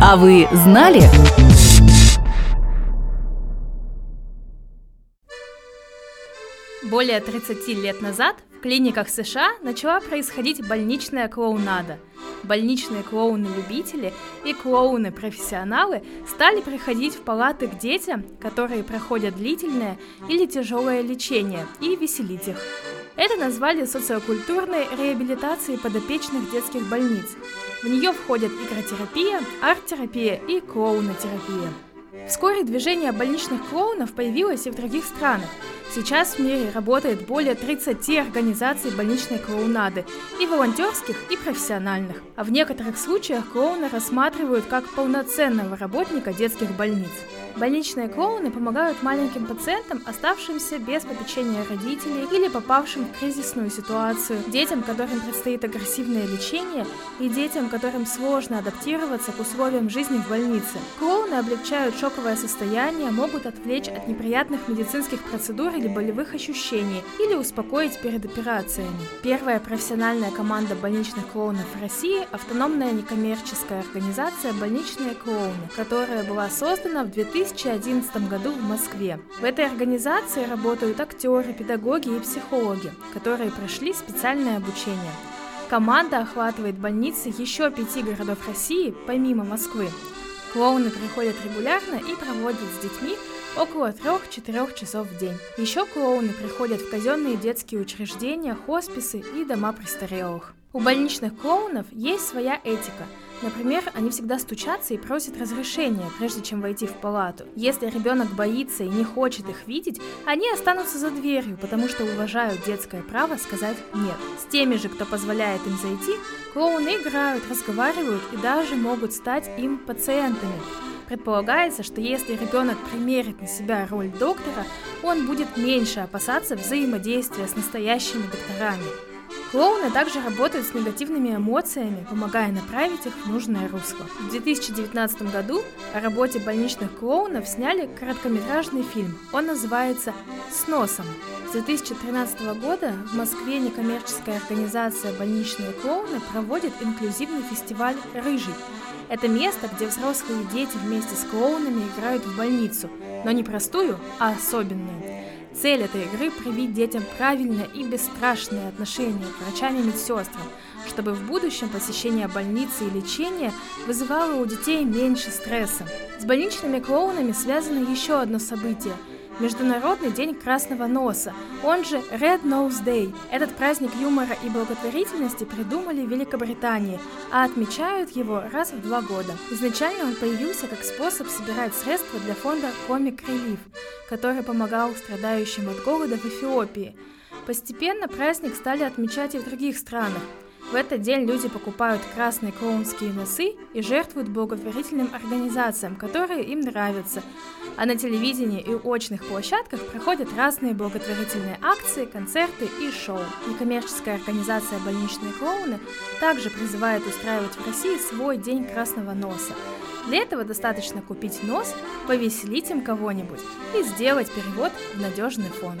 А вы знали? Более 30 лет назад в клиниках США начала происходить больничная клоунада. Больничные клоуны-любители и клоуны-профессионалы стали приходить в палаты к детям, которые проходят длительное или тяжелое лечение, и веселить их. Это назвали социокультурной реабилитацией подопечных детских больниц. В нее входят игротерапия, арт-терапия и клоунотерапия. Вскоре движение больничных клоунов появилось и в других странах. Сейчас в мире работает более 30 организаций больничной клоунады, и волонтерских, и профессиональных. А в некоторых случаях клоуна рассматривают как полноценного работника детских больниц. Больничные клоуны помогают маленьким пациентам, оставшимся без попечения родителей или попавшим в кризисную ситуацию, детям, которым предстоит агрессивное лечение, и детям, которым сложно адаптироваться к условиям жизни в больнице. Клоуны облегчают шоковое состояние, могут отвлечь от неприятных медицинских процедур или болевых ощущений, или успокоить перед операциями. Первая профессиональная команда больничных клоунов в России – автономная некоммерческая организация «Больничные клоуны», которая была создана в 2000 2011 году в Москве. В этой организации работают актеры, педагоги и психологи, которые прошли специальное обучение. Команда охватывает больницы еще пяти городов России, помимо Москвы. Клоуны приходят регулярно и проводят с детьми около 3-4 часов в день. Еще клоуны приходят в казенные детские учреждения, хосписы и дома престарелых. У больничных клоунов есть своя этика – Например, они всегда стучатся и просят разрешения, прежде чем войти в палату. Если ребенок боится и не хочет их видеть, они останутся за дверью, потому что уважают детское право сказать «нет». С теми же, кто позволяет им зайти, клоуны играют, разговаривают и даже могут стать им пациентами. Предполагается, что если ребенок примерит на себя роль доктора, он будет меньше опасаться взаимодействия с настоящими докторами. Клоуны также работают с негативными эмоциями, помогая направить их в нужное русло. В 2019 году о работе больничных клоунов сняли короткометражный фильм. Он называется «С носом». С 2013 года в Москве некоммерческая организация «Больничные клоуны» проводит инклюзивный фестиваль «Рыжий». Это место, где взрослые дети вместе с клоунами играют в больницу, но не простую, а особенную. Цель этой игры – привить детям правильное и бесстрашное отношение к врачам и медсестрам, чтобы в будущем посещение больницы и лечение вызывало у детей меньше стресса. С больничными клоунами связано еще одно событие – Международный день красного носа, он же Red Nose Day. Этот праздник юмора и благотворительности придумали в Великобритании, а отмечают его раз в два года. Изначально он появился как способ собирать средства для фонда Comic Relief, который помогал страдающим от голода в Эфиопии. Постепенно праздник стали отмечать и в других странах. В этот день люди покупают красные клоунские носы и жертвуют благотворительным организациям, которые им нравятся. А на телевидении и очных площадках проходят разные благотворительные акции, концерты и шоу. Некоммерческая организация «Больничные клоуны» также призывает устраивать в России свой День красного носа. Для этого достаточно купить нос, повеселить им кого-нибудь и сделать перевод в надежный фонд.